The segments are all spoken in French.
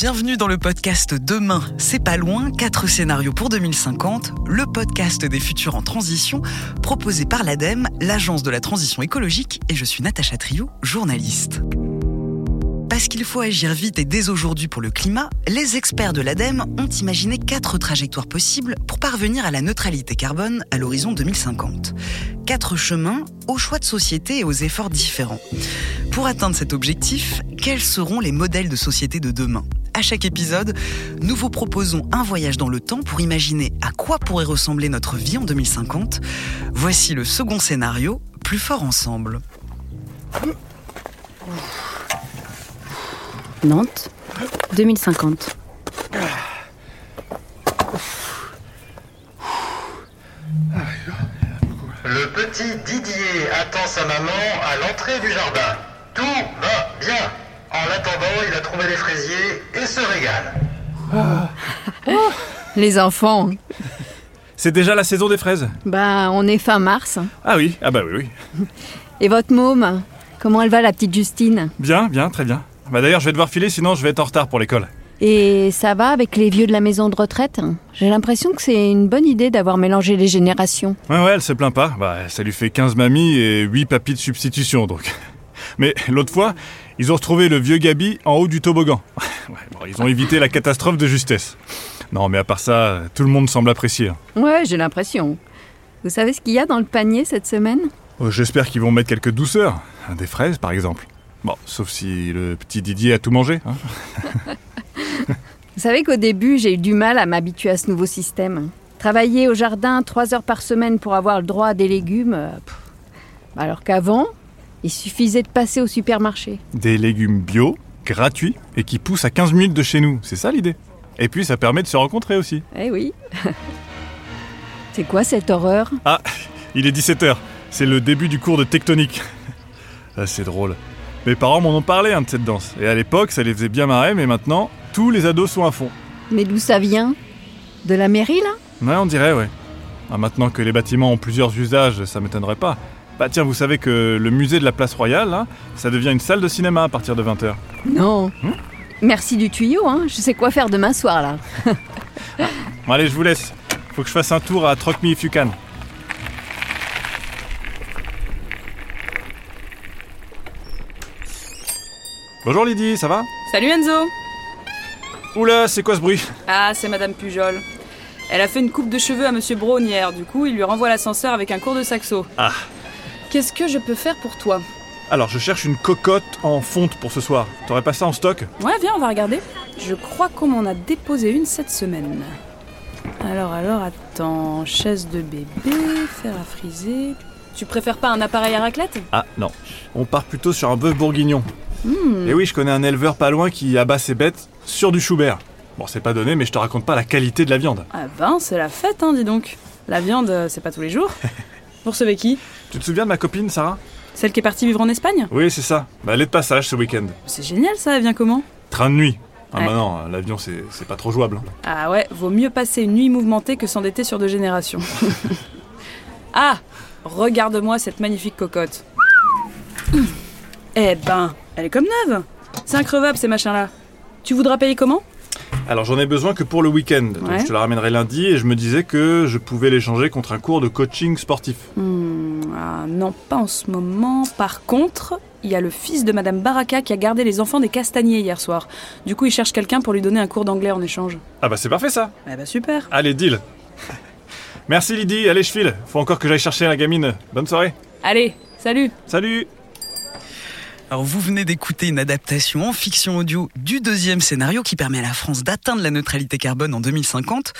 Bienvenue dans le podcast Demain, c'est pas loin, 4 scénarios pour 2050, le podcast des futurs en transition, proposé par l'ADEME, l'agence de la transition écologique, et je suis Natacha Trio, journaliste. Parce qu'il faut agir vite et dès aujourd'hui pour le climat, les experts de l'ADEME ont imaginé quatre trajectoires possibles pour parvenir à la neutralité carbone à l'horizon 2050. Quatre chemins aux choix de société et aux efforts différents. Pour atteindre cet objectif, quels seront les modèles de société de demain? À chaque épisode, nous vous proposons un voyage dans le temps pour imaginer à quoi pourrait ressembler notre vie en 2050. Voici le second scénario, plus fort ensemble. Nantes, 2050. Le petit Didier attend sa maman à l'entrée du jardin. Tout va bien. En l'attendant, il a trouvé les fraisiers et se régale. Les enfants, C'est déjà la saison des fraises bah on est fin mars. Ah oui, ah bah oui, oui. Et votre môme, comment elle va la petite Justine? Bien, bien, très bien. Bah d'ailleurs, je vais devoir filer, sinon je vais être en retard pour l'école. Et ça va avec les vieux de la maison de retraite? J'ai l'impression que c'est une bonne idée d'avoir mélangé les générations. Ouais, ouais, elle se plaint pas. Bah, ça lui fait 15 mamies et 8 papis de substitution, donc. Mais l'autre fois, ils ont retrouvé le vieux Gabi en haut du toboggan. Ouais, bon, ils ont évité la catastrophe de justesse. Non, mais à part ça, tout le monde semble apprécier. hein. Ouais, j'ai l'impression. Vous savez ce qu'il y a dans le panier cette semaine? Oh, J'espère qu'ils vont mettre quelques douceurs. Des fraises, par exemple. Bon, sauf si le petit Didier a tout mangé. hein. Vous savez qu'au début, j'ai eu du mal à m'habituer à ce nouveau système. Travailler au jardin trois heures par semaine pour avoir le droit à des légumes. euh, pff. Alors qu'avant, il suffisait de passer au supermarché. Des légumes bio, gratuits, et qui poussent à 15 minutes de chez nous. C'est ça l'idée. Et puis ça permet de se rencontrer aussi. Eh oui. C'est quoi cette horreur? Ah, il est 17h. C'est le début du cours de tectonique. Ah, c'est drôle. Mes parents m'en ont parlé hein, de cette danse. Et à l'époque, ça les faisait bien marrer, mais maintenant, tous les ados sont à fond. Mais d'où ça vient? De la mairie, là? Ouais, on dirait, ouais. Ah, maintenant que les bâtiments ont plusieurs usages, ça m'étonnerait pas. Bah tiens, vous savez que le musée de la Place Royale, là, ça devient une salle de cinéma à partir de 20h. Non. Merci du tuyau, hein. Je sais quoi faire demain soir, là. Bon, allez, je vous laisse. Faut que je fasse un tour à Troc Me If You Can. Bonjour Lydie, ça va? Salut Enzo Oula, c'est quoi ce bruit? Ah, c'est Madame Pujol. Elle a fait une coupe de cheveux à Monsieur Braun hier, du coup, il lui renvoie l'ascenseur avec un cours de saxo. Ah. Qu'est-ce que je peux faire pour toi Alors, je cherche une cocotte en fonte pour ce soir. T'aurais pas ça en stock Ouais, viens, on va regarder. Je crois qu'on m'en a déposé une cette semaine. Alors, alors, attends. Chaise de bébé, fer à friser. Tu préfères pas un appareil à raclette Ah non. On part plutôt sur un bœuf bourguignon. Et oui, je connais un éleveur pas loin qui abat ses bêtes sur du Schubert. Bon, c'est pas donné, mais je te raconte pas la qualité de la viande. Ah ben, c'est la fête, hein, dis donc. La viande, euh, c'est pas tous les jours. Pour recevez qui Tu te souviens de ma copine, Sarah Celle qui est partie vivre en Espagne Oui, c'est ça. Bah, elle est de passage ce week-end. C'est génial ça, elle vient comment Train de nuit. Ah Ouais. bah non, l'avion c'est c'est pas trop jouable. hein. Ah ouais, vaut mieux passer une nuit mouvementée que s'endetter sur deux générations. ah Regarde-moi cette magnifique cocotte. Eh ben, elle est comme neuve C'est increvable ces machins-là. Tu voudras payer comment Alors j'en ai besoin que pour le week-end, donc je te la ramènerai lundi et je me disais que je pouvais l'échanger contre un cours de coaching sportif. Hmm, ah, Non, pas en ce moment. Par contre, il y a le fils de Madame Baraka qui a gardé les enfants des castagniers hier soir. Du coup, il cherche quelqu'un pour lui donner un cours d'anglais en échange. Ah bah c'est parfait ça Eh ben super Allez, deal Merci Lydie, allez je file. Faut encore que j'aille chercher la gamine. Bonne soirée. Allez, salut Salut Alors vous venez d'écouter une adaptation en fiction audio du deuxième scénario qui permet à la France d'atteindre la neutralité carbone en 2050.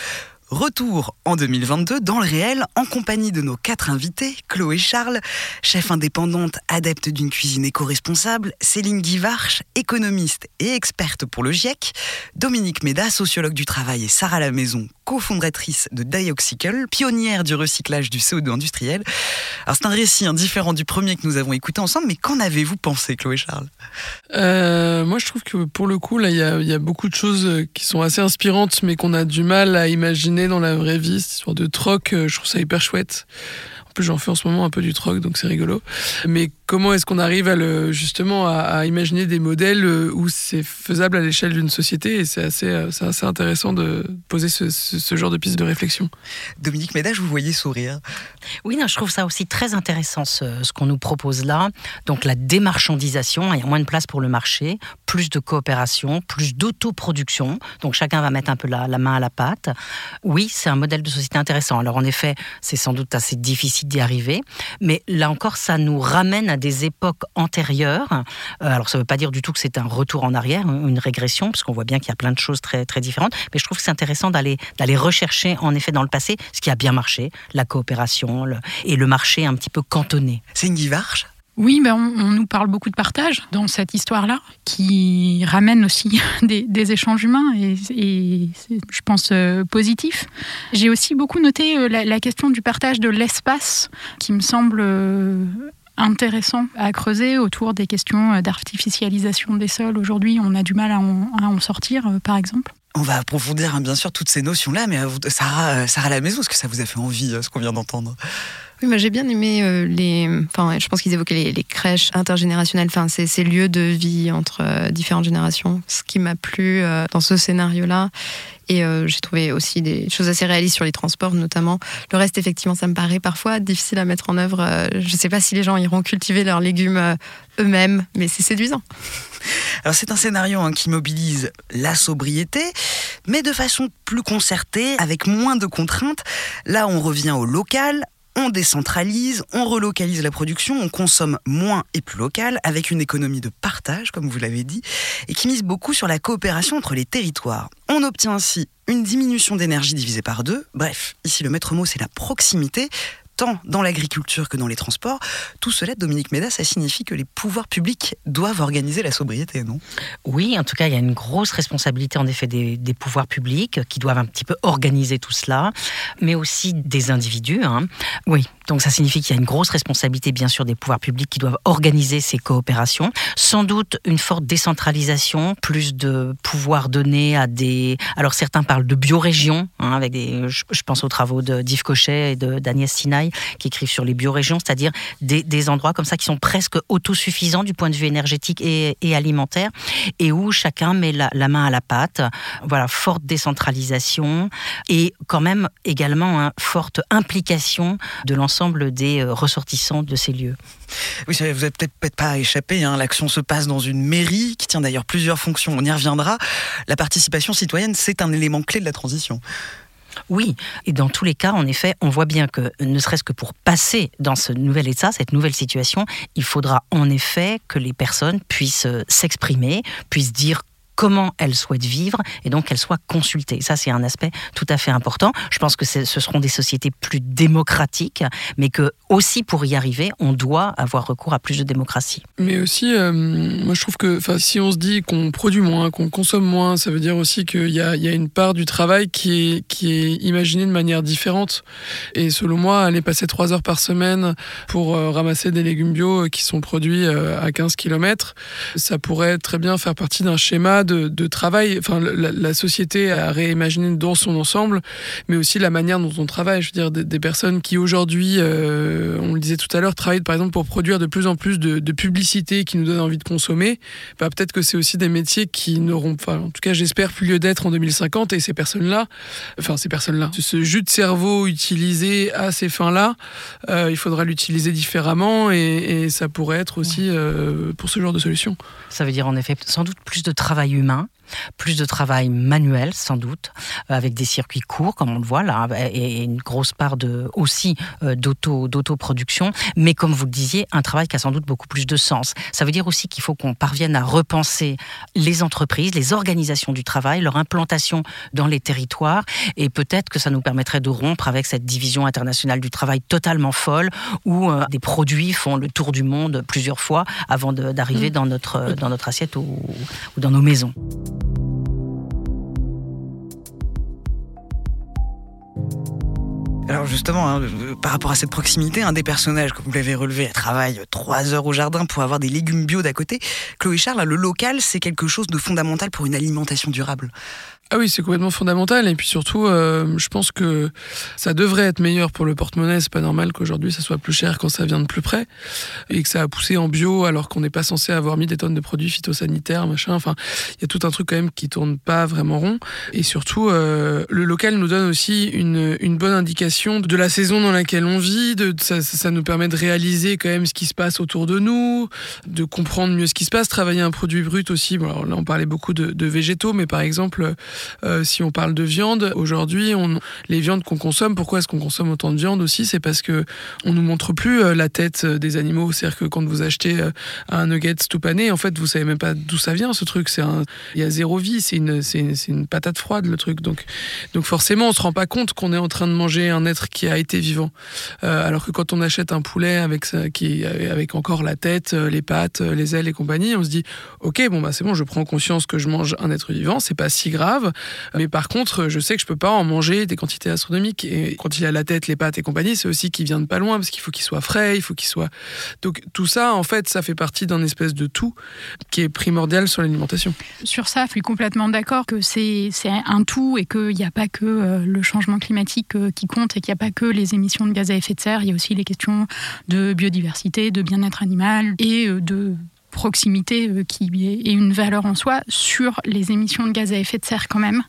Retour en 2022 dans le réel en compagnie de nos quatre invités, Chloé Charles, chef indépendante adepte d'une cuisine éco-responsable, Céline Guivarch, économiste et experte pour le GIEC, Dominique Méda, sociologue du travail et Sarah Lamaison, cofondatrice de Dioxicle, pionnière du recyclage du CO2 industriel. Alors c'est un récit hein, différent du premier que nous avons écouté ensemble, mais qu'en avez-vous pensé Chloé Charles? Euh, moi, je trouve que pour le coup, il y a, beaucoup de choses qui sont assez inspirantes, mais qu'on a du mal à imaginer dans la vraie vie. Cette histoire de troc, euh, je trouve ça hyper chouette. En plus, j'en fais en ce moment un peu du troc, donc c'est rigolo. Mais comment est-ce qu'on arrive à le, justement à, imaginer des modèles euh, où c'est faisable à l'échelle d'une société et c'est assez, euh, c'est assez intéressant de poser ce, genre de piste de réflexion. Dominique Médage, vous voyez sourire. Oui, non, je trouve ça aussi très intéressant ce, ce qu'on nous propose là. Donc la démarchandisation, il y a moins de place pour le marché, plus de coopération, plus d'autoproduction. Donc chacun va mettre un peu la, la main à la pâte. Oui, c'est un modèle de société intéressant. Alors en effet, c'est sans doute assez difficile d'y arriver, mais là encore, ça nous ramène à des époques antérieures. Euh, alors ça ne veut pas dire du tout que c'est un retour en arrière, une régression, parce qu'on voit bien qu'il y a plein de choses très, très différentes, mais je trouve que c'est intéressant d'aller, d'aller rechercher en effet dans le passé ce qui a bien marché, la coopération et le marché un petit peu cantonné. C'est une Varche oui, ben on, nous parle beaucoup de partage dans cette histoire-là, qui ramène aussi des, échanges humains et, je pense euh, positif. J'ai aussi beaucoup noté euh, la, question du partage de l'espace, qui me semble euh, intéressant à creuser autour des questions d'artificialisation des sols. Aujourd'hui, on a du mal à en, sortir, par exemple. On va approfondir hein, bien sûr toutes ces notions-là, mais Sarah, Sarah la maison, est-ce que ça vous a fait envie, ce qu'on vient d'entendre? Oui, j'ai bien aimé euh, les. Enfin, je pense qu'ils évoquaient les, crèches intergénérationnelles, enfin, ces, ces, lieux de vie entre euh, différentes générations. Ce qui m'a plu euh, dans ce scénario-là. Et j'ai trouvé aussi des choses assez réalistes sur les transports, notamment. Le reste, effectivement, ça me paraît parfois difficile à mettre en œuvre. je ne sais pas si les gens iront cultiver leurs légumes eux-mêmes, mais c'est séduisant. Alors c'est un scénario hein, qui mobilise la sobriété, mais de façon plus concertée, avec moins de contraintes. Là, on revient au local, on décentralise, on relocalise la production, on consomme moins et plus local, avec une économie de partage, comme vous l'avez dit, et qui mise beaucoup sur la coopération entre les territoires. On obtient ainsi une diminution d'énergie divisée par deux. Bref, ici le maître mot c'est la proximité, tant dans l'agriculture que dans les transports. Tout cela, Dominique Méda, ça signifie que les pouvoirs publics doivent organiser la sobriété, non? Oui, en tout cas, il y a une grosse responsabilité en effet des, pouvoirs publics qui doivent un petit peu organiser tout cela, mais aussi des individus. Hein. Oui, donc ça signifie qu'il y a une grosse responsabilité, bien sûr, des pouvoirs publics qui doivent organiser ces coopérations. Sans doute une forte décentralisation, plus de pouvoir donné à des... Alors certains parlent de biorégions, hein, avec des... Je, pense aux travaux d'Yves Cochet et d'Agnès Sinaï, qui écrivent sur les biorégions, c'est-à-dire des, endroits comme ça qui sont presque autosuffisants du point de vue énergétique et, alimentaire, et où chacun met la, main à la pâte. Voilà, forte décentralisation et quand même également une forte implication de l'ensemble des euh, ressortissants de ces lieux. Oui, vous n'avez peut-être pas échappé. Hein. L'action se passe dans une mairie qui tient d'ailleurs plusieurs fonctions. On y reviendra. La participation citoyenne, c'est un élément clé de la transition. Oui, et dans tous les cas, en effet, on voit bien que ne serait-ce que pour passer dans ce nouvel état, cette nouvelle situation, il faudra en effet que les personnes puissent euh, s'exprimer, puissent dire comment elles souhaitent vivre et donc qu'elles soient consultées. Ça, c'est un aspect tout à fait important. Je pense que ce seront des sociétés plus démocratiques, mais que aussi pour y arriver, on doit avoir recours à plus de démocratie. Mais aussi, euh, moi je trouve que si on se dit qu'on produit moins, qu'on consomme moins, ça veut dire aussi qu'il y a, une part du travail qui est, imaginée de manière différente. Et selon moi, aller passer trois heures par semaine pour euh, ramasser des légumes bio qui sont produits euh, à 15 km, ça pourrait très bien faire partie d'un schéma travail, enfin la, société a réimaginé dans son ensemble, mais aussi la manière dont on travaille. Je veux dire, des, personnes qui aujourd'hui, euh, on le disait tout à l'heure, travaillent par exemple pour produire de plus en plus de, de publicité qui nous donne envie de consommer. Bah, peut-être que c'est aussi des métiers qui n'auront, enfin en tout cas j'espère, plus lieu d'être en 2050. Et ces personnes-là, enfin ces personnes-là, ce jus de cerveau utilisé à ces fins-là, euh, il faudra l'utiliser différemment et, ça pourrait être aussi euh, pour ce genre de solution. Ça veut dire en effet sans doute plus de travail humain plus de travail manuel sans doute, euh, avec des circuits courts comme on le voit là, et une grosse part de, aussi euh, d'auto, d'autoproduction, mais comme vous le disiez, un travail qui a sans doute beaucoup plus de sens. Ça veut dire aussi qu'il faut qu'on parvienne à repenser les entreprises, les organisations du travail, leur implantation dans les territoires, et peut-être que ça nous permettrait de rompre avec cette division internationale du travail totalement folle, où euh, des produits font le tour du monde plusieurs fois avant d'arriver mm. dans, notre, dans notre assiette ou dans nos maisons. Alors justement, hein, par rapport à cette proximité, un des personnages, comme vous l'avez relevé, travaille trois heures au jardin pour avoir des légumes bio d'à côté. Chloé Charles, le local, c'est quelque chose de fondamental pour une alimentation durable. Ah oui, c'est complètement fondamental. Et puis surtout, euh, je pense que ça devrait être meilleur pour le porte-monnaie. C'est pas normal qu'aujourd'hui ça soit plus cher quand ça vient de plus près et que ça a poussé en bio alors qu'on n'est pas censé avoir mis des tonnes de produits phytosanitaires, machin. Enfin, il y a tout un truc quand même qui tourne pas vraiment rond. Et surtout, euh, le local nous donne aussi une, une, bonne indication de la saison dans laquelle on vit. De, ça, ça, nous permet de réaliser quand même ce qui se passe autour de nous, de comprendre mieux ce qui se passe, travailler un produit brut aussi. Bon, alors là, on parlait beaucoup de, de végétaux, mais par exemple euh, si on parle de viande, aujourd'hui, les viandes qu'on consomme, pourquoi est-ce qu'on consomme autant de viande aussi? C'est parce que on nous montre plus euh, la tête euh, des animaux. C'est-à-dire que quand vous achetez un nugget tout en fait, vous savez même pas d'où ça vient ce truc. C'est il y a zéro vie. C'est une, c'est une, patate froide le truc. Donc, donc forcément, on se rend pas compte qu'on est en train de manger un être qui a été vivant. alors que quand on achète un poulet avec qui avec encore la tête, les pattes, les ailes et compagnie, on se dit, ok, bon bah c'est bon, je prends conscience que je mange un être vivant, c'est pas si grave. Mais par contre, je sais que je peux pas en manger des quantités astronomiques. Et quand il a la tête, les pattes et compagnie, c'est aussi qu'il vient de pas loin parce qu'il faut qu'il soit frais, il faut qu'il soit. Donc tout ça, en fait, ça fait partie d'un espèce de tout qui est primordial sur l'alimentation. Sur ça, je suis complètement d'accord que c'est un tout et qu'il n'y a pas que euh, le changement climatique euh, qui compte et qu'il n'y a pas que les émissions de gaz à effet de serre. Il y a aussi les questions de biodiversité, de bien-être animal et euh, de proximité euh, qui est une valeur en soi sur les émissions de gaz à effet de serre quand même.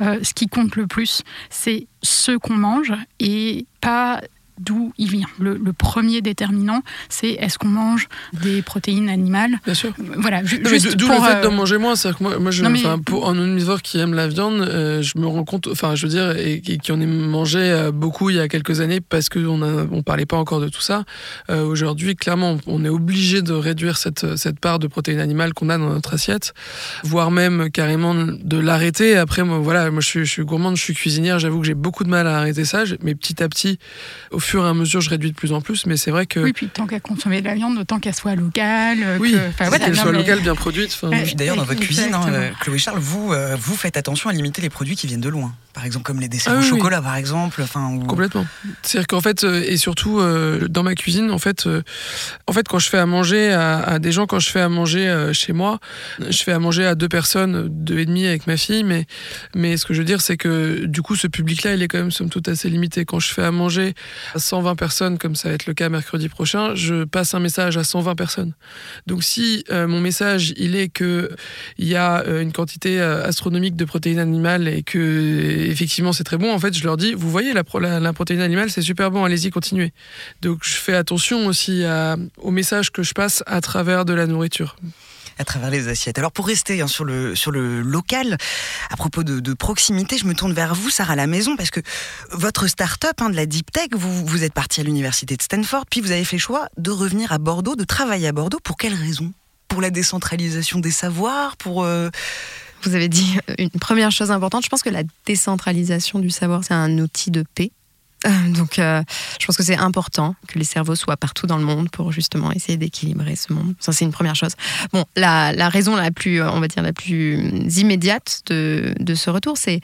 Euh, ce qui compte le plus, c'est ce qu'on mange et pas d'où il vient. Le, premier déterminant, c'est est-ce qu'on mange des protéines animales Bien sûr. Voilà. D'où le fait d'en euh, manger moins. C'est que moi, moi je, pour un omnivore qui aime la viande, euh, je me rends compte, enfin, je veux dire, et, qui en ait mangé euh, beaucoup il y a quelques années parce qu'on on parlait pas encore de tout ça. Aujourd'hui, clairement, on est obligé de réduire cette, cette part de protéines animales qu'on a dans notre assiette, voire même carrément de l'arrêter. Après, moi, voilà, moi, je suis, je suis gourmande, je suis cuisinière, j'avoue que j'ai beaucoup de mal à arrêter ça, mais petit à petit, au fur et à mesure, je réduis de plus en plus, mais c'est vrai que. Oui, puis tant qu'à consommer de la viande, autant qu'elle soit locale. Euh, oui, qu'elle soit locale, bien produite. D'ailleurs, dans votre cuisine, hein, euh, Chloé Charles, vous, euh, vous faites attention à limiter les produits qui viennent de loin par exemple comme les desserts ah au chocolat par exemple enfin complètement c'est à dire qu'en fait et surtout dans ma cuisine en fait en fait quand je fais à manger à, des gens quand je fais à manger chez moi je fais à manger à deux personnes deux et demi avec ma fille mais mais ce que je veux dire c'est que du coup ce public là il est quand même somme toute assez limité quand je fais à manger 120 personnes, comme ça va être le cas mercredi prochain, je passe un message à 120 personnes. Donc si euh, mon message, il est que il y a euh, une quantité euh, astronomique de protéines animales et que effectivement c'est très bon, en fait, je leur dis, vous voyez la, la, protéine animale, c'est super bon, allez-y, continuez. Donc je fais attention aussi au message que je passe à travers de la nourriture à travers les assiettes. Alors pour rester hein, sur, le, sur le local, à propos de, proximité, je me tourne vers vous, Sarah la maison, parce que votre start-up hein, de la Deep Tech, vous, vous êtes parti à l'université de Stanford, puis vous avez fait le choix de revenir à Bordeaux, de travailler à Bordeaux. Pour quelle raison? Pour la décentralisation des savoirs Pour... Euh, vous avez dit une première chose importante, je pense que la décentralisation du savoir, c'est un outil de paix. Euh, donc, euh, je pense que c'est important que les cerveaux soient partout dans le monde pour justement essayer d'équilibrer ce monde. Ça, c'est une première chose. Bon, la, raison la plus, on va dire, la plus immédiate de, de ce retour, c'est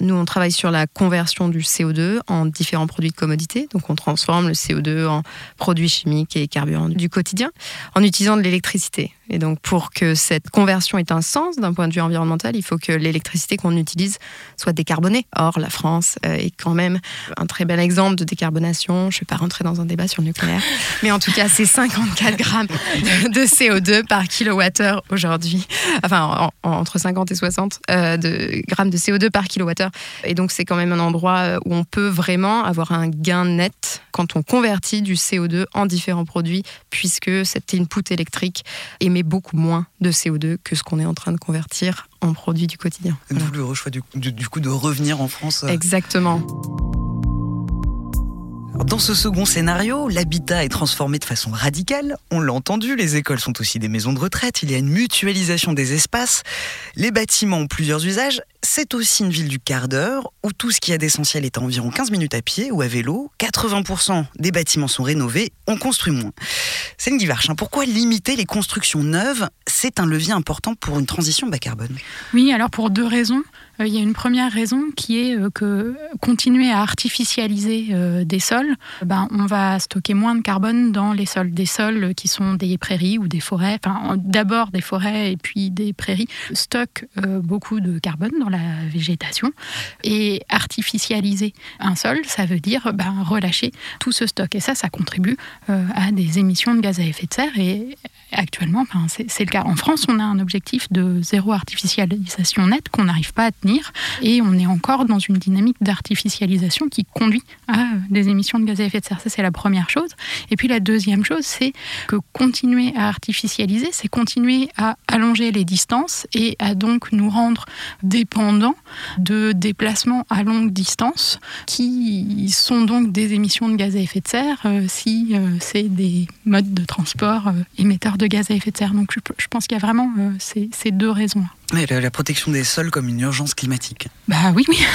nous, on travaille sur la conversion du CO2 en différents produits de commodité. Donc, on transforme le CO2 en produits chimiques et carburants du quotidien en utilisant de l'électricité. Et donc, pour que cette conversion ait un sens d'un point de vue environnemental, il faut que l'électricité qu'on utilise soit décarbonée. Or, la France euh, est quand même un très bel exemple de décarbonation. Je ne vais pas rentrer dans un débat sur le nucléaire, mais en tout cas, c'est 54 grammes de CO2 par kilowattheure aujourd'hui. Enfin, entre 50 et 60 euh, de, grammes de CO2 par kilowattheure. Et donc, c'est quand même un endroit euh, où on peut vraiment avoir un gain net quand on convertit du CO2 en différents produits, puisque cette input électrique émet beaucoup moins de CO2 que ce qu'on est en train de convertir en produits du quotidien. D'où le choix du, du, coup de revenir en France. Euh. Exactement. Dans ce second scénario, l'habitat est transformé de façon radicale. On l'a entendu, les écoles sont aussi des maisons de retraite, il y a une mutualisation des espaces, les bâtiments ont plusieurs usages, c'est aussi une ville du quart d'heure où tout ce qui a d'essentiel est à environ 15 minutes à pied ou à vélo, 80% des bâtiments sont rénovés, on construit moins. C'est une Guivarch, hein. pourquoi limiter les constructions neuves? C'est un levier important pour une transition bas carbone. Oui, alors pour deux raisons. Euh, il y a une première raison qui est euh, que continuer à artificialiser des sols, ben, on va stocker moins de carbone dans les sols. Des sols qui sont des prairies ou des forêts, enfin d'abord des forêts et puis des prairies, stockent beaucoup de carbone dans la végétation. Et artificialiser un sol, ça veut dire ben, relâcher tout ce stock. Et ça, ça contribue à des émissions de gaz à effet de serre. Et actuellement, ben, c'est le cas. En France, on a un objectif de zéro artificialisation nette qu'on n'arrive pas à tenir et on est encore dans une dynamique d'artificialisation qui conduit à des émissions de gaz à effet de serre. Ça, c'est la première chose. Et puis la deuxième chose, c'est que continuer à artificialiser, c'est continuer à allonger les distances et à donc nous rendre dépendants de déplacements à longue distance qui sont donc des émissions de gaz à effet de serre euh, si euh, c'est des modes de transport euh, émetteurs de gaz à effet de serre. Donc je, pense qu'il y a vraiment ces, ces deux raisons-là la, protection des sols comme une urgence climatique. Bah oui, oui.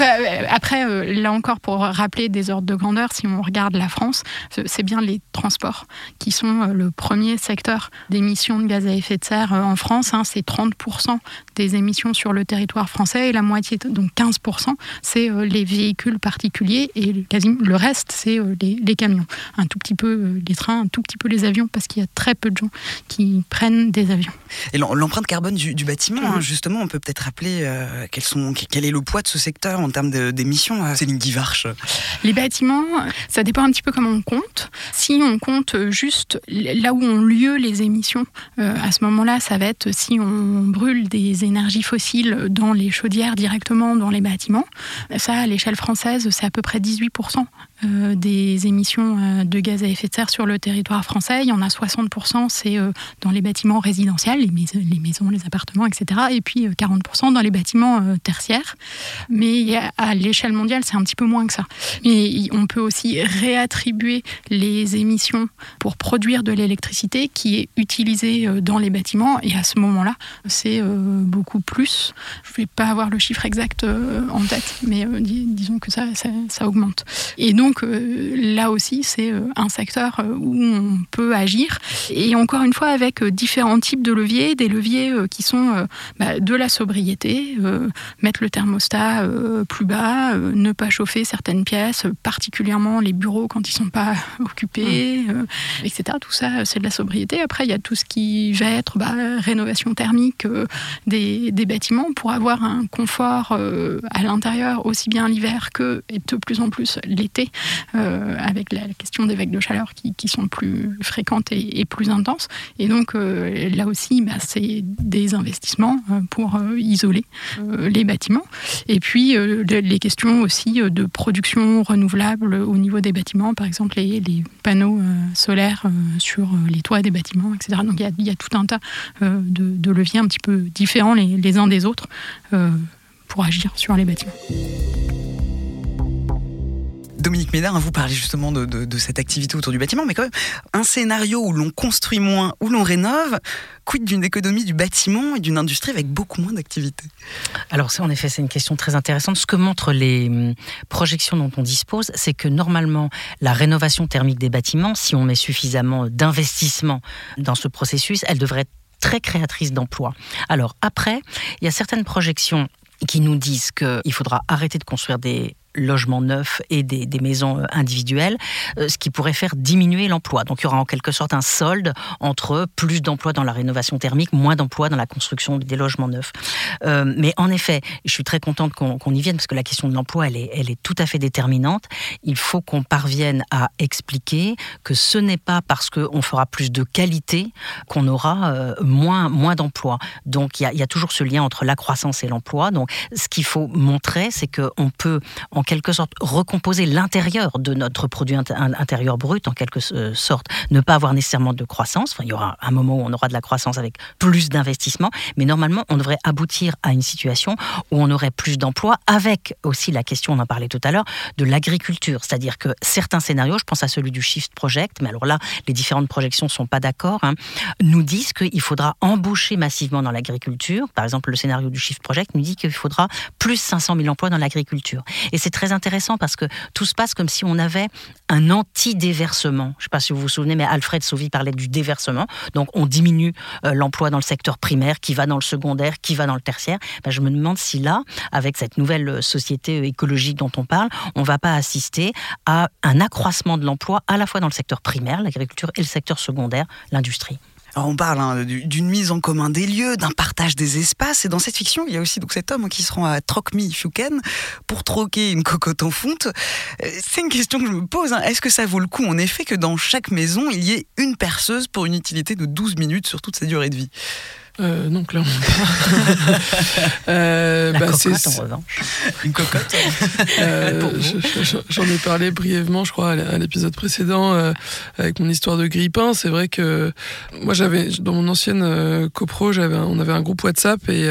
Euh, après, euh, là encore, pour rappeler des ordres de grandeur, si on regarde la France, c'est bien les transports qui sont euh, le premier secteur d'émissions de gaz à effet de serre en France. Hein. c'est 30% des émissions sur le territoire français et la moitié, donc 15%, c'est les véhicules particuliers et le reste, c'est les, camions. Un tout petit peu les trains, un tout petit peu les avions parce qu'il y a très peu de gens qui prennent des avions l'empreinte carbone du, bâtiment, hein, justement, on peut peut-être rappeler euh, sont, quel est le poids de ce secteur en termes d'émissions, euh, Céline Guivarch Les bâtiments, ça dépend un petit peu comment on compte. Si on compte juste là où ont lieu les émissions, euh, à ce moment-là, ça va être si on brûle des énergies fossiles dans les chaudières directement dans les bâtiments. Ça, à l'échelle française, c'est à peu près 18% euh, des émissions euh, de gaz à effet de serre sur le territoire français. Il y en a 60%, c'est euh, dans les bâtiments résidentiels, les, maisons, les appartements, etc. Et puis 40% dans les bâtiments tertiaires. Mais à l'échelle mondiale, c'est un petit peu moins que ça. Mais on peut aussi réattribuer les émissions pour produire de l'électricité qui est utilisée dans les bâtiments. Et à ce moment-là, c'est beaucoup plus. Je ne vais pas avoir le chiffre exact en tête, mais disons que ça, ça, ça augmente. Et donc, donc euh, là aussi, c'est euh, un secteur euh, où on peut agir. Et encore une fois, avec différents types de leviers, des leviers qui sont bah, de la sobriété, mettre le thermostat plus bas, ne pas chauffer certaines pièces, particulièrement les bureaux quand ils ne sont pas occupés, mmh. etc. Tout ça, c'est de la sobriété. Après, il y a tout ce qui va être bah, rénovation thermique des, des, bâtiments pour avoir un confort à l'intérieur, aussi bien l'hiver que, et de plus en plus l'été, euh, avec la, question des vagues de chaleur qui, sont plus fréquentes et, plus intenses. Et donc euh, là aussi, bah, c'est des investissements euh, pour isoler les bâtiments. Et puis les questions aussi de production renouvelable au niveau des bâtiments, par exemple les, panneaux solaires sur les toits des bâtiments, etc. Donc il y, a tout un tas de, leviers un petit peu différents les uns des autres pour agir sur les bâtiments. Dominique Ménard, vous parlez justement de, cette activité autour du bâtiment, mais quand même, un scénario où l'on construit moins, où l'on rénove, quid d'une économie du bâtiment et d'une industrie avec beaucoup moins d'activité Alors, en effet, c'est une question très intéressante. Ce que montrent les hum, projections dont on dispose, c'est que normalement, la rénovation thermique des bâtiments, si on met suffisamment d'investissement dans ce processus, elle devrait être très créatrice d'emplois. Alors après, il y a certaines projections qui nous disent qu'il faudra arrêter de construire des logements neufs et des, maisons euh, individuelles, euh, ce qui pourrait faire diminuer l'emploi. Donc il y aura en quelque sorte un solde entre plus d'emplois dans la rénovation thermique, moins d'emplois dans la construction des logements neufs. Euh, mais en effet, je suis très contente qu'on y vienne parce que la question de l'emploi, elle est, tout à fait déterminante. Il faut qu'on parvienne à expliquer que ce n'est pas parce qu'on fera plus de qualité qu'on aura moins, moins d'emplois. Donc il y, a, y, a, toujours ce lien entre la croissance et l'emploi. Donc ce qu'il faut montrer, c'est qu'on peut quelque sorte recomposer l'intérieur de notre produit intérieur brut, en quelque euh, sorte, ne pas avoir nécessairement de croissance. Il y aura un moment où on aura de la croissance avec plus d'investissement, mais normalement, on devrait aboutir à une situation où on aurait plus d'emplois, avec aussi la question, on en parlait tout à l'heure, de l'agriculture. C'est-à-dire que certains scénarios, je pense à celui du Shift Project, mais alors là, les différentes projections ne sont pas d'accord, hein, nous disent qu'il faudra embaucher massivement dans l'agriculture. Par exemple, le scénario du Shift Project nous dit qu'il faudra plus 500 000 emplois dans l'agriculture. Et c'est c'est très intéressant parce que tout se passe comme si on avait un anti-déversement. Je ne sais pas si vous vous souvenez, mais Alfred Sauvy parlait du déversement. Donc on diminue euh, l'emploi dans le secteur primaire, qui va dans le secondaire, qui va dans le tertiaire. Ben, je me demande si là, avec cette nouvelle euh, société écologique dont on parle, on ne va pas assister à un accroissement de l'emploi à la fois dans le secteur primaire, l'agriculture, et le secteur secondaire, l'industrie. Alors on parle hein, d'une mise en commun des lieux, d'un partage des espaces. Et dans cette fiction, il y a aussi donc cet homme qui se rend à Trocmi Fuken pour troquer une cocotte en fonte. Euh, c'est une question que je me pose. Hein. Est-ce que ça vaut le coup, en effet, que dans chaque maison, il y ait une perceuse pour une utilité de 12 minutes sur toute sa durée de vie? Euh, non, clairement pas. euh, La bah, cocotte, en revanche. Une cocotte euh, J'en ai parlé brièvement, je crois, à l'épisode précédent, euh, avec mon histoire de grippin. C'est vrai que moi, j'avais, dans mon ancienne copro, j'avais, on avait un groupe WhatsApp, et,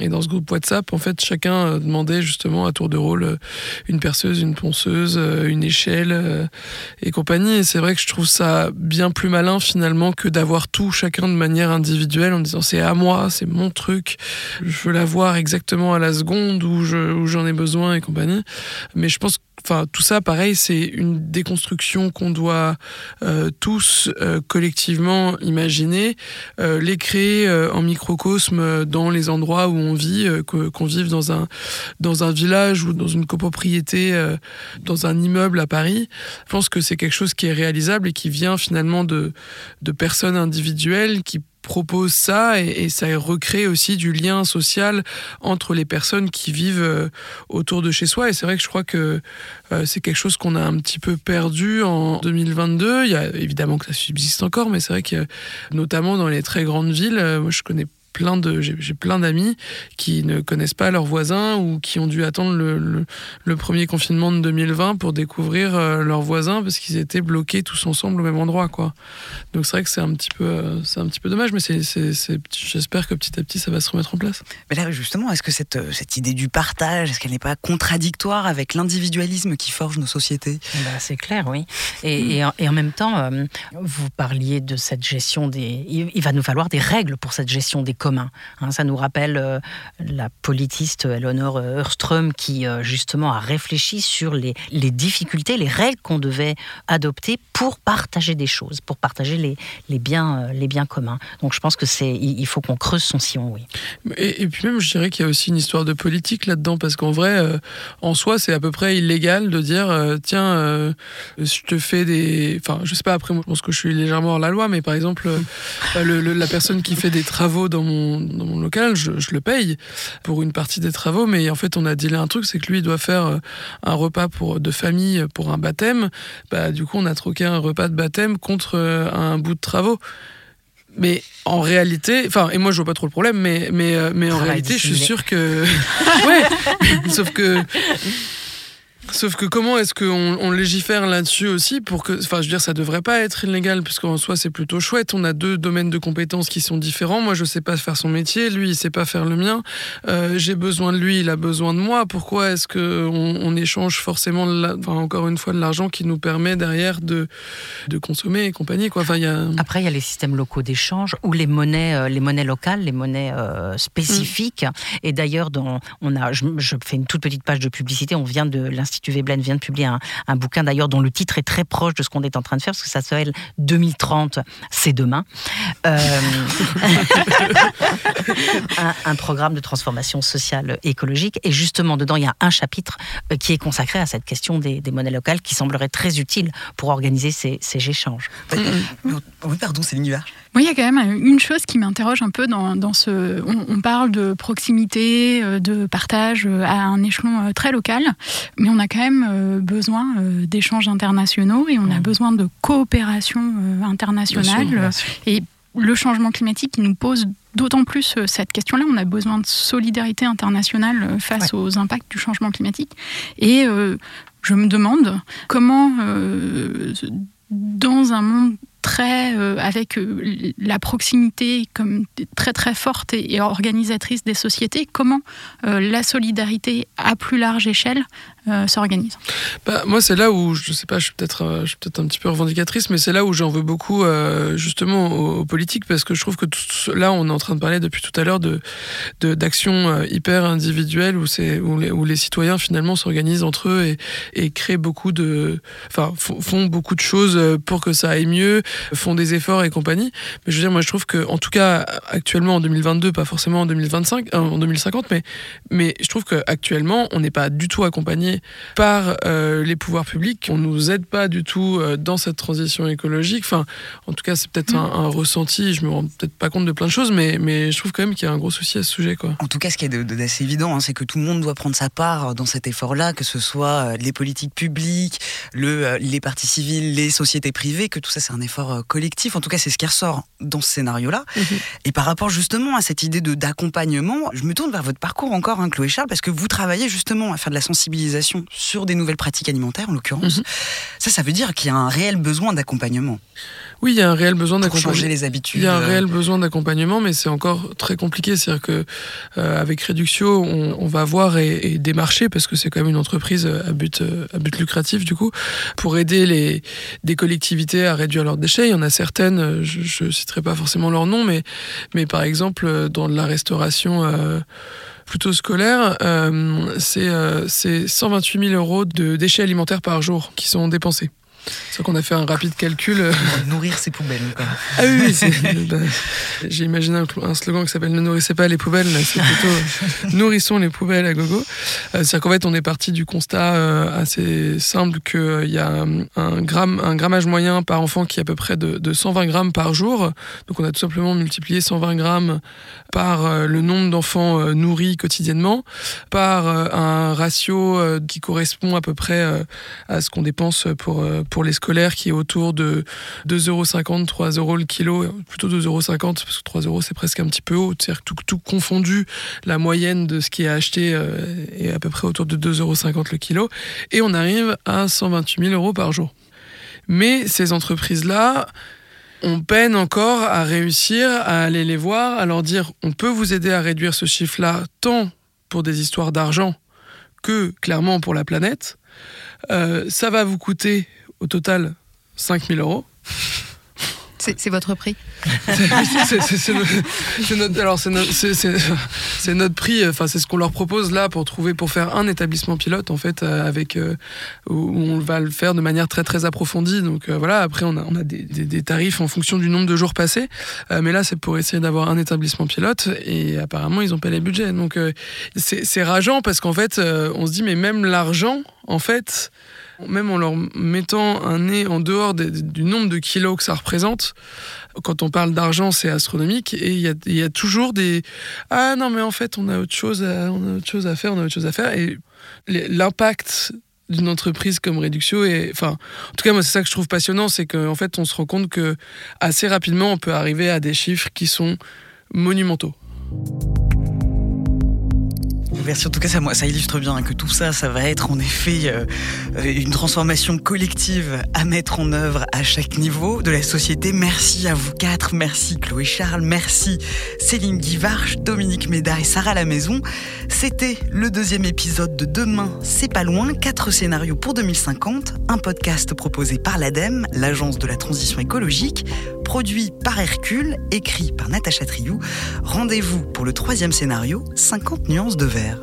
et, dans ce groupe WhatsApp, en fait, chacun demandait justement à tour de rôle une perceuse, une ponceuse, une échelle et compagnie. Et c'est vrai que je trouve ça bien plus malin, finalement, que d'avoir tout chacun de manière individuelle en disant c'est à moi, c'est mon truc, je veux l'avoir exactement à la seconde où j'en ai besoin et compagnie. Mais je pense que Enfin, tout ça, pareil, c'est une déconstruction qu'on doit euh, tous euh, collectivement imaginer, euh, les créer en microcosme dans les endroits où on vit, qu'on vive dans un dans un village ou dans une copropriété, dans un immeuble à Paris. Je pense que c'est quelque chose qui est réalisable et qui vient finalement de de personnes individuelles qui propose ça et, ça recrée aussi du lien social entre les personnes qui vivent euh, autour de chez soi. Et c'est vrai que je crois que euh, c'est quelque chose qu'on a un petit peu perdu en 2022. Il y a évidemment que ça subsiste encore, mais c'est vrai que notamment dans les très grandes villes, euh, moi je connais plein de, j'ai plein d'amis qui ne connaissent pas leurs voisins ou qui ont dû attendre le, le, premier confinement de 2020 pour découvrir euh, leurs voisins parce qu'ils étaient bloqués tous ensemble au même endroit, quoi. Donc c'est vrai que c'est un petit peu, euh, c'est un petit peu dommage, mais c'est, j'espère que petit à petit ça va se remettre en place. Mais là, justement, est-ce que cette, euh, cette idée du partage, est-ce qu'elle n'est pas contradictoire avec l'individualisme qui forge nos sociétés? Bah, C'est clair, oui. Et, et, en, même temps, vous parliez de cette gestion des, il, va nous falloir des règles pour cette gestion des Hein, ça nous rappelle euh, la politiste Eleanor Hurström qui euh, justement a réfléchi sur les, difficultés, les règles qu'on devait adopter pour partager des choses, pour partager les, biens, euh, les biens communs. Donc je pense que c'est il faut qu'on creuse son sillon, oui. Et, puis même, je dirais qu'il y a aussi une histoire de politique là-dedans, parce qu'en vrai, en soi, c'est à peu près illégal de dire, tiens, je te fais des... Enfin, je sais pas, après, moi, je pense que je suis légèrement hors la loi, mais par exemple, la personne qui fait des travaux dans dans mon local, je, le paye pour une partie des travaux, mais en fait, on a dit un truc, c'est que lui, il doit faire euh, un repas pour, de famille pour un baptême. Bah, du coup, on a troqué un repas de baptême contre euh, un bout de travaux. Mais en réalité, enfin, et moi je vois pas trop le problème, mais, mais, euh, mais en réalité, je suis sûr que. ouais! Sauf que Sauf que comment est-ce qu'on on légifère là-dessus aussi pour que, enfin, je veux dire, ça devrait pas être illégal puisqu'en soi c'est plutôt chouette. On a deux domaines de compétences qui sont différents. Moi, je sais pas faire son métier, lui, il sait pas faire le mien. Euh, j'ai besoin de lui, il a besoin de moi. Pourquoi est-ce que on, échange forcément, enfin, encore une fois, de l'argent qui nous permet derrière de de consommer et compagnie, quoi. Enfin, y a... Après, il y a les systèmes locaux d'échange ou les monnaies, euh, les monnaies locales, les monnaies euh, spécifiques. Mm. Et d'ailleurs, on a, je, je, fais une toute petite page de publicité. On vient de l'institut l'Institut Veblen vient de publier un, bouquin d'ailleurs dont le titre est très proche de ce qu'on est en train de faire parce que ça s'appelle 2030, c'est demain. Euh, un, programme de transformation sociale écologique et justement dedans il y a un chapitre euh, qui est consacré à cette question des, monnaies locales qui semblerait très utile pour organiser ces, échanges. Oui, pardon, c'est l'univers. Moi, il y a quand même une chose qui m'interroge un peu dans, ce. On, parle de proximité, euh, de partage à un échelon très local, mais on a quand même euh, besoin euh, d'échanges internationaux et on a besoin de coopération euh, internationale. Et le changement climatique nous pose d'autant plus cette question-là. On a besoin de solidarité internationale face aux impacts du changement climatique. Et je me demande comment, dans un monde très euh, avec euh, la proximité comme très très forte et, organisatrice des sociétés, comment euh, la solidarité à plus large échelle s'organise? Bah, Moi, c'est là où, je sais pas, je suis peut-être peut un petit peu revendicatrice, mais c'est là où j'en veux beaucoup justement aux, politiques, parce que je trouve que là, on est en train de parler depuis tout à l'heure de, d'actions hyper individuelles où, où, les, où les citoyens finalement s'organisent entre eux et, et créent beaucoup de. Enfin, font beaucoup de choses pour que ça aille mieux, font des efforts et compagnie. Mais je veux dire, moi, je trouve que, en tout cas, actuellement en 2022, pas forcément en 2025, euh, en 2050, mais, mais je trouve qu'actuellement, on n'est pas du tout accompagné par euh, les pouvoirs publics. On nous aide pas du tout euh, dans cette transition écologique. Enfin, en tout cas, c'est peut-être un, ressenti. Je me rends peut-être pas compte de plein de choses, mais, mais je trouve quand même qu'il y a un gros souci à ce sujet, quoi. En tout cas, ce qui est d'assez évident, hein, c'est que tout le monde doit prendre sa part dans cet effort-là, que ce soit les politiques publiques, le, les partis civils, les sociétés privées, que tout ça, c'est un effort collectif. En tout cas, c'est ce qui ressort dans ce scénario-là. Mhm. Et par rapport justement à cette idée d'accompagnement, je me tourne vers votre parcours encore, hein, Chloé Charles, parce que vous travaillez justement à faire de la sensibilisation sur des nouvelles pratiques alimentaires, en l'occurrence. Mhm. Ça, ça veut dire qu'il y a un réel besoin d'accompagnement. Oui, il y a un réel besoin d'accompagnement. changer les habitudes. Il y a un réel besoin d'accompagnement, mais c'est encore très compliqué. C'est-à-dire que euh, avec Reduxio, on, va voir et, démarcher parce que c'est quand même une entreprise à but euh, à but lucratif du coup pour aider les des collectivités à réduire leurs déchets. Il y en a certaines, je, ne citerai pas forcément leur nom, mais par exemple dans la restauration. Euh, plutôt scolaire, c'est c'est 128 000 euros de déchets alimentaires par jour qui sont dépensés. C'est qu'on a fait un rapide calcul. Euh. Nourrir ses poubelles. Quoi. Ah oui, bah, j'ai imaginé un, slogan qui s'appelle Ne nourrissez pas les poubelles, c'est plutôt euh, Nourrissons les poubelles à gogo. Euh, c'est-à-dire qu'en fait, on est parti du constat assez simple qu'il y a un, gramme, un grammage moyen par enfant qui est à peu près de, de 120 grammes par jour. Donc on a tout simplement multiplié 120 grammes par le nombre d'enfants nourris quotidiennement, par un ratio qui correspond à peu près à ce qu'on dépense pour, pour pour les scolaires qui est autour de 2,50€, 3 euros le kilo, plutôt 2,50€ parce que 3 euros c'est presque un petit peu haut. C'est-à-dire tout, tout confondu, la moyenne de ce qui est acheté euh, est à peu près autour de 2,50€ le kilo. Et on arrive à 128 000 euros par jour. Mais ces entreprises-là, on peine encore à réussir à aller les voir, à leur dire on peut vous aider à réduire ce chiffre-là, tant pour des histoires d'argent que clairement pour la planète. Euh, ça va vous coûter au total 5000 euros. C'est votre prix C'est notre, alors c'est notre, prix. Enfin, c'est ce qu'on leur propose là pour trouver, pour faire un établissement pilote en fait, euh, avec euh, où on va le faire de manière très très approfondie. Donc euh, voilà. Après, on a, on a des, des, tarifs en fonction du nombre de jours passés. mais là, c'est pour essayer d'avoir un établissement pilote. Et apparemment, ils ont pas les budgets. Donc c'est rageant parce qu'en fait, on se dit mais même l'argent, en fait même en leur mettant un nez en dehors du nombre de kilos que ça représente, quand on parle d'argent, c'est astronomique. Et il y a, toujours des Ah non, mais en fait, on a autre chose à, on a autre chose à faire, on a autre chose à faire. Et l'impact d'une entreprise comme Reduxio et enfin en tout cas moi c'est ça que je trouve passionnant c'est qu'en fait on se rend compte que assez rapidement on peut arriver à des chiffres qui sont monumentaux. Merci. En tout cas, ça, ça illustre bien que tout ça, ça va être en effet euh, une transformation collective à mettre en œuvre à chaque niveau de la société. Merci à vous quatre. Merci Chloé Charles. Merci Céline Guivarch, Dominique Méda et Sarah La Maison. C'était le deuxième épisode de Demain, c'est pas loin. Quatre scénarios pour 2050. Un podcast proposé par l'ADEME, l'Agence de la transition écologique, produit par Hercule, écrit par Natacha Triou. Rendez-vous pour le troisième scénario, 50 nuances de vert.